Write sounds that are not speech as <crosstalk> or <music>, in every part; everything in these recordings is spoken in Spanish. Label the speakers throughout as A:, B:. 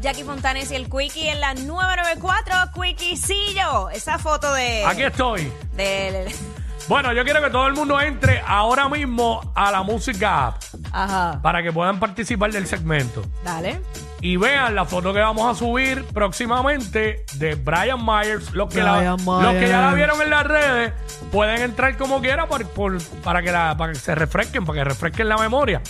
A: Jackie Fontanes y el Quickie en la 994, Quickiecillo. Esa foto de...
B: Aquí estoy.
A: de-
B: Bueno, yo quiero que todo el mundo entre ahora mismo a la música app
A: Ajá.
B: para que puedan participar del segmento.
A: Dale.
B: Y vean la foto que vamos a subir próximamente de Brian Myers. Los que, la-
A: Brian
B: los que ya la vieron en las redes pueden entrar como quieran por- por- para, que la- para que se refresquen, para que refresquen la memoria.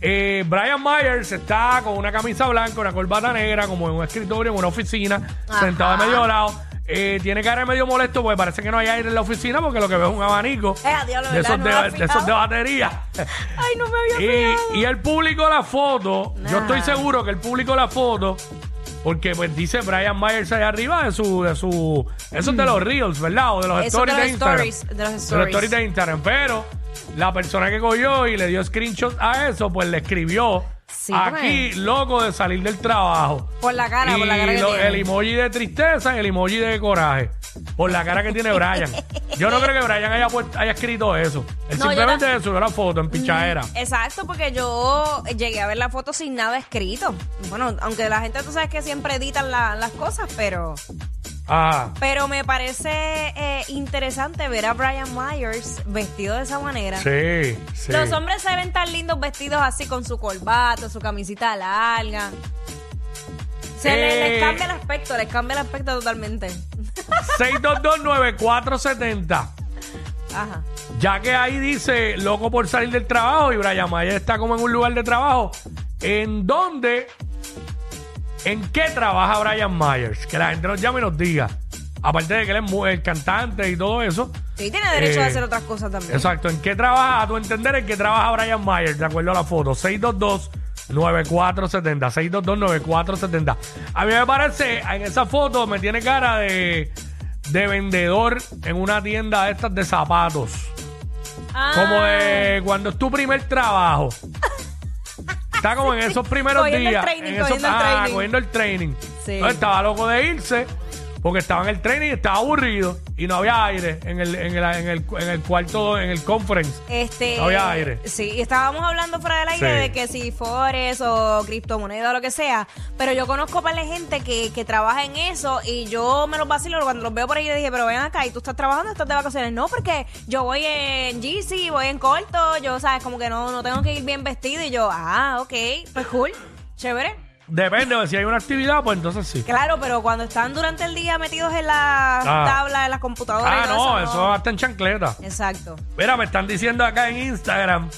B: Eh, Brian Myers está con una camisa blanca, una corbata negra, como en un escritorio, en una oficina,
A: Ajá.
B: sentado de medio lado. Eh, tiene cara de medio molesto porque parece que no hay aire en la oficina porque lo que veo es un abanico
A: Eh,
B: de, esos de, de esos de
A: fijado.
B: batería. <laughs>
A: Ay, no me había
B: Y, y él publicó la foto. Yo estoy seguro que él publicó la foto. Porque pues dice Brian Myers allá arriba de su, de su. Eso es de los Reels, ¿verdad? O de los
A: Eso
B: stories
A: de
B: de,
A: los
B: Instagram.
A: stories, de los
B: De los
A: stories
B: de Instagram. Pero la persona que cogió y le dio screenshot a eso, pues le escribió
A: Sí,
B: aquí, loco de salir del trabajo.
A: Por la cara,
B: y
A: por la cara que
B: lo-
A: tiene.
B: el emoji de tristeza y el emoji de coraje. Por la cara que tiene Brian. <laughs> Yo no creo que Brian haya, puesto- haya escrito eso. Él
A: No,
B: simplemente subió la foto en pichadera.
A: Exacto, porque yo llegué a ver la foto sin nada escrito. Bueno, aunque la gente, tú sabes que siempre editan la- las cosas, pero...
B: Ah.
A: Pero me parece eh, interesante ver a Brian Myers vestido de esa manera.
B: Sí, sí.
A: Los hombres se ven tan lindos vestidos así con su corbata, su camisita larga. Se le-
B: Eh.
A: les cambia el aspecto, les cambia el aspecto totalmente. <laughs>
B: 6229470.
A: Ajá.
B: Ya que ahí dice loco por salir del trabajo y Brian Mayer está como en un lugar de trabajo. ¿En dónde? ¿En qué trabaja Brian Myers? Que la gente nos llame y nos diga. Aparte de que él es mu- el cantante y todo eso.
A: Sí, tiene derecho
B: Eh,
A: a hacer otras cosas también.
B: Exacto. ¿En qué trabaja? A tu entender, ¿en qué trabaja Brian Myers? De acuerdo a la foto. 622-9470. 622-9470. A mí me parece, en esa foto me tiene cara de, de vendedor en una tienda de estas de zapatos.
A: Ah,
B: Como de cuando es tu primer trabajo. <laughs> Está como en esos primeros
A: Cogiendo el
B: días.
A: training,
B: en esos-
A: cogiendo el
B: ah,
A: training.
B: cogiendo el training.
A: Sí.
B: Entonces, estaba loco de irse porque estaba en el training y estaba aburrido y no había aire en el, en el, en el, en el cuarto, en el conference.
A: Este,
B: No había aire.
A: Sí, y estábamos hablando fuera del aire
B: Sí.
A: de que si Forex o criptomoneda o lo que sea, pero yo conozco para la gente que, que trabaja en eso y yo me los vacilo cuando los veo por ahí y dije, pero ven acá y tú estás trabajando, estás de vacaciones. No, porque yo voy en GC, voy en corto, yo, sabes, como que no, no tengo que ir bien vestido y yo, ah, ok, pues cool, chévere.
B: Depende de si hay una actividad, pues entonces sí.
A: Claro, pero cuando están durante el día metidos en la
B: Ah.
A: tabla, en las computadoras
B: Ah,
A: y todo
B: no,
A: eso,
B: eso hasta en chancleta.
A: Exacto.
B: Mira, me están diciendo acá en Instagram.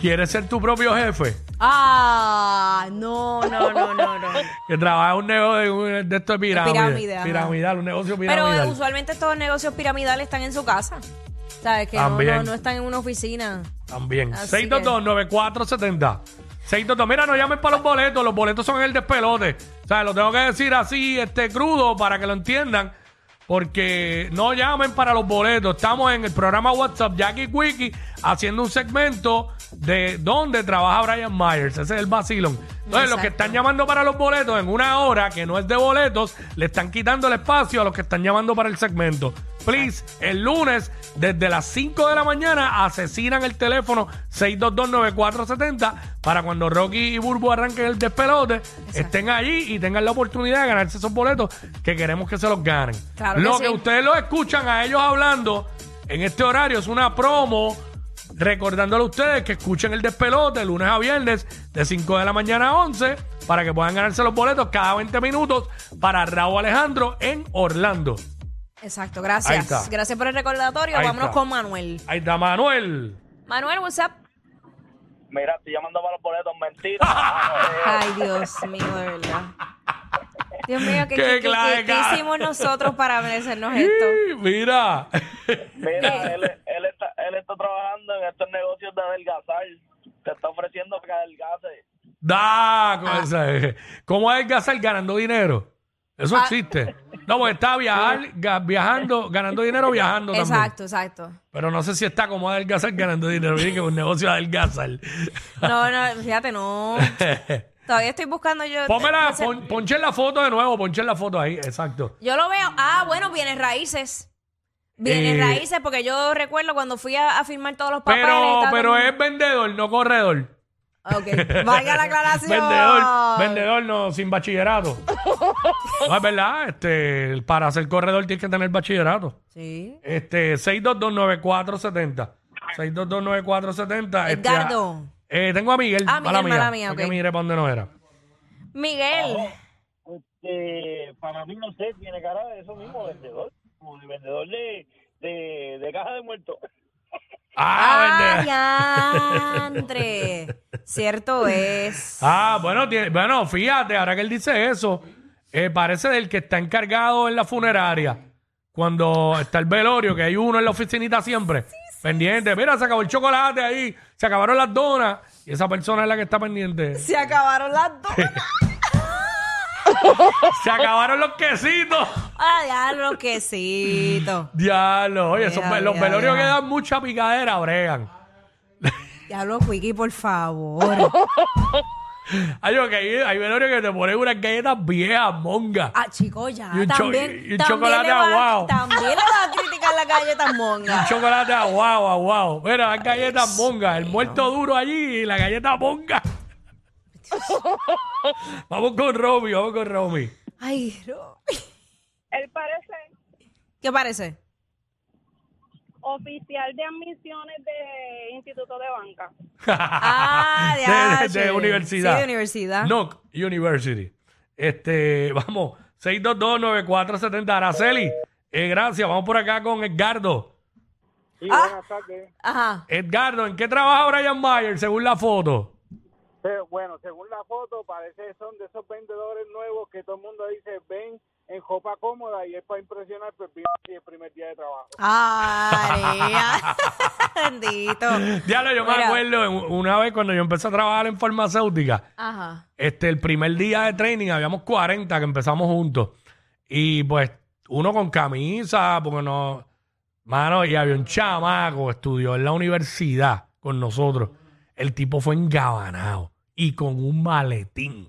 B: ¿Quieres ser tu propio jefe?
A: Ah, no, no, no, no, no.
B: Que trabaja en un negocio de, de esto de pirámide.
A: pirámide, ajá.
B: piramidal, un negocio
A: Pero
B: piramidal.
A: eh, usualmente estos negocios piramidales están en su casa. ¿Sabes? Que no,
B: También.
A: no, no están en una oficina.
B: También.
A: Así
B: 622-9470. 622. Mira, no llamen para los boletos. Los boletos son el despelote. O sea, lo tengo que decir así, este crudo, para que lo entiendan. Porque no llamen para los boletos. Estamos en el programa WhatsApp Jackie Quickie haciendo un segmento de dónde trabaja Brian Myers. Ese es el vacilón. Entonces, los que están llamando para los boletos en una hora que no es de boletos, le están quitando el espacio a los que están llamando para el segmento. Please, el lunes, desde las 5 de la mañana, asesinan el teléfono 6229470 para cuando Rocky y Burbu arranquen el despelote, estén allí y tengan la oportunidad de ganarse esos boletos que queremos que se los ganen.
A: Claro que
B: Lo
A: sí.
B: que ustedes lo escuchan a ellos hablando en este horario es una promo recordándole a ustedes que escuchen el despelote lunes a viernes de 5 de la mañana a 11 para que puedan ganarse los boletos cada 20 minutos para Raúl Alejandro en Orlando.
A: Exacto,
B: Ahí
A: gracias.
B: está.
A: Gracias por el recordatorio.
B: Ahí
A: Vámonos
B: está.
A: con Manuel.
B: Ahí está Manuel.
A: Manuel, what's up?
C: Mira, estoy llamando para los boletos, mentira. <laughs>
A: Ay, Dios mío, de verdad. Dios mío, ¿qué,
B: Qué
A: qué- qué-
B: clase,
A: qué- qué
B: cara.
A: hicimos nosotros para merecernos esto?
B: Sí, Mira.
C: Mira, él, él, está, él está trabajando en estos negocios de adelgazar. Te está ofreciendo que adelgace.
B: Da,
A: Ah.
B: con esa- ¿Cómo adelgazar ganando dinero? Eso
A: Ah.
B: existe. No, porque está viajar, ga- viajando, ganando dinero viajando también.
A: Exacto, exacto.
B: Pero no sé si está como adelgazar ganando dinero. Miren que es un negocio de adelgazar.
A: No, no, fíjate, no. <laughs> Todavía estoy buscando yo.
B: Pónmela,
A: ese-
B: pon, ponchen la foto de nuevo, ponchen la foto ahí, exacto.
A: Yo lo veo. Ah, bueno, bienes raíces. Bienes
B: Eh,
A: raíces, porque yo recuerdo cuando fui a, a firmar todos los papeles.
B: Pero,
A: estaba
B: pero
A: el
B: es vendedor, no corredor.
A: Ok, vaya la aclaración.
B: vendedor, vendedor no, sin bachillerato. <laughs> no, es verdad, este, para ser corredor tienes que tener bachillerato.
A: Sí.
B: Este, 6229470. 6229470. Este,
A: Edgardo.
B: eh, tengo a Miguel.
A: Ah, Miguel, mala mía,
B: Fue que
A: ok.
B: mire para dónde no era.
A: Miguel.
C: Este, para mí, no sé, tiene cara de eso mismo, vendedor. Como de vendedor de, de, de caja de muertos.
B: Ah.
A: ¡Ah, diantre! Cierto es.
B: Ah, bueno, tiene- bueno, fíjate, ahora que él dice eso, eh, parece del que está encargado en la funeraria. Cuando está el velorio, que hay uno en la oficinita siempre, pendiente. Mira, se acabó el chocolate ahí, se acabaron las donas, y esa persona es la que está pendiente.
A: Se acabaron las dos. <laughs>
B: Se acabaron los quesitos.
A: ¡Ah, diablo, quesito!
B: Diablo, oye, esos los velorios que dan mucha picadera, bregan.
A: Diablo, Quickie, por favor. <laughs>
B: Hay, que hay, hay velorios que te ponen unas galletas viejas, monga.
A: Ah, chico, ya.
B: Y un cho-
A: también,
B: y un
A: también
B: chocolate
A: le va. También le va a criticar la galleta monga.
B: Chocolate aguao, aguao. Mira, las galletas monga, el muerto duro allí y la galleta monga. <laughs> vamos con Romy, vamos con Romy.
A: Ay, no.
D: Él parece
A: ¿Qué parece?
D: oficial de admisiones de Instituto de Banca.
A: Ah, de, <laughs>
B: de, de- de
A: H.
B: universidad.
A: Sí, de universidad.
B: NOC University. Este, vamos, 6229470. Araceli, eh, gracias. Vamos por acá con Edgardo.
C: Sí,
A: Ah.
C: buenas tardes.
A: Ajá.
B: Edgardo, ¿en qué trabaja Brian Mayer según la foto?
C: Bueno, según la foto, parece que son de esos vendedores nuevos que todo el mundo dice ven en ropa cómoda y es para impresionar, pues vino aquí el primer día de trabajo.
A: Ah, <laughs> Bendito.
B: Diablo, yo me acuerdo en- una vez cuando yo empecé a trabajar en farmacéutica.
A: Ajá.
B: este, el primer día de training habíamos 40 que empezamos juntos. Y pues uno con camisa, porque no. Mano, y había un chamaco, estudió en la universidad con nosotros. El tipo fue engabanado y con un maletín.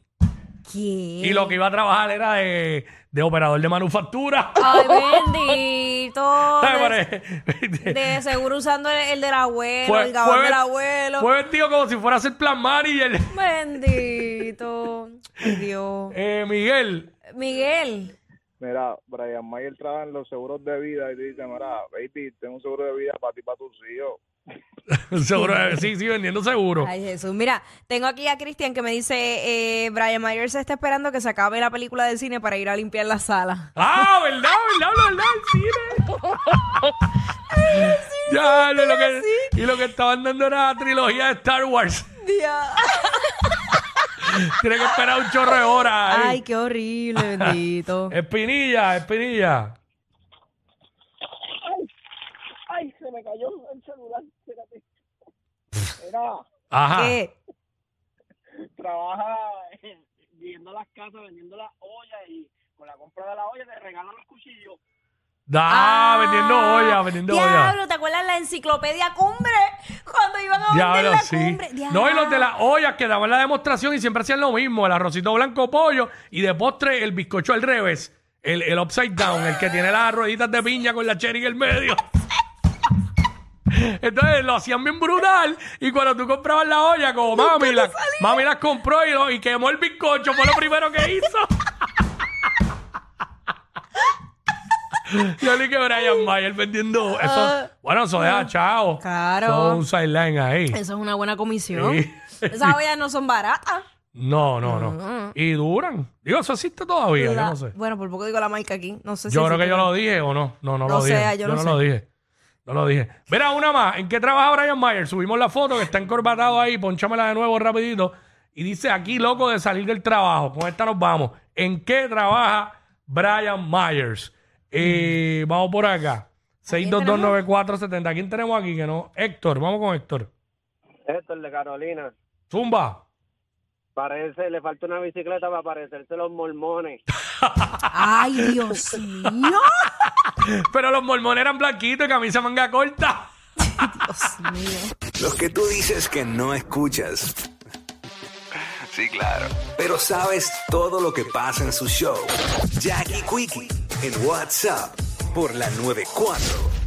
A: ¿Quién?
B: Y lo que iba a trabajar era de, de operador de manufactura.
A: Ay, <laughs> bendito. De, <laughs> de seguro usando el, el del abuelo,
B: Fue-
A: el gabán del abuelo.
B: Fue vestido como si fuera a ser plan manager.
A: Bendito. Ay, Dios. <laughs>
B: Eh, Miguel,
A: Miguel.
C: Mira, Brian Mayer trabaja en los seguros de vida y dice, mira, baby, tengo un seguro de vida para ti y para tus hijos. <laughs>
B: seguro, sí, sí, vendiendo seguro.
A: Ay, Jesús. Mira, tengo aquí a Cristian que me dice, eh, Brian Myers está esperando que se acabe la película del cine para ir a limpiar la sala.
B: Ah, ¿verdad? ¿Verdad? ¿Verdad? El cine. <laughs> ya, lo, lo que, y lo que estaban dando era la trilogía de Star Wars. Tiene que esperar un chorro de horas. ahí.
A: Ay, qué horrible, bendito. <laughs>
B: Espinilla, espinilla.
C: Ay, se me cayó el celular, espérate. Mira,
B: Ajá.
A: ¿Qué?
C: trabaja en- viendo las casas, vendiendo las ollas y con la compra de la olla te regalan los cuchillos.
B: Da, vendiendo olla, vendiendo olla.
A: Ah, Diablo, ¿te acuerdas la enciclopedia Cumbre? Iban a vender
B: Diablo,
A: la
B: sí.
A: Cumbre.
B: No, y los de las ollas que daban la demostración y siempre hacían lo mismo: el arrocito blanco pollo y de postre el bizcocho al revés. El, el upside down, el que tiene las rueditas de piña con la cherry en el medio. <laughs> Entonces lo hacían bien brutal. Y cuando tú comprabas la olla, como mami, la, mami las compró y, lo- y quemó el bizcocho, fue lo primero que hizo. <laughs> Yo le que Brian Mayer vendiendo eso. Bueno, eso deja chao.
A: Claro.
B: Es un sideline ahí.
A: Eso es una buena comisión.
B: Sí.
A: Esas ollas no son baratas.
B: No, no, no. Y duran. Digo, eso existe todavía, yo no sé.
A: Bueno, por poco digo la marca aquí. No sé si
B: Yo creo que
A: existe.
B: yo lo dije o no. No, no
A: No
B: lo
A: sé,
B: dije.
A: yo
B: no
A: no
B: lo
A: sé.
B: dije. No lo dije. Mira, una más. ¿En qué trabaja Brian Mayer? Subimos la foto que está encorbatado ahí. Ponchámela de nuevo rapidito. Y dice aquí, loco de salir del trabajo. Con esta nos vamos. ¿En qué trabaja Brian Myers? Eh, vamos por acá. 6229470. ¿Quién tenemos aquí? Que no. Héctor. Vamos con Héctor.
C: Esto es de Carolina.
B: Zumba.
C: Parece, le falta una bicicleta para parecerse los mormones. <laughs>
A: Ay, Dios mío.
B: Pero los mormones eran blanquitos y camisa manga corta.
A: Dios mío.
E: Los que tú dices que no escuchas. Sí, claro. Pero sabes todo lo que pasa en su show. Jackie Quickie en WhatsApp por la 94.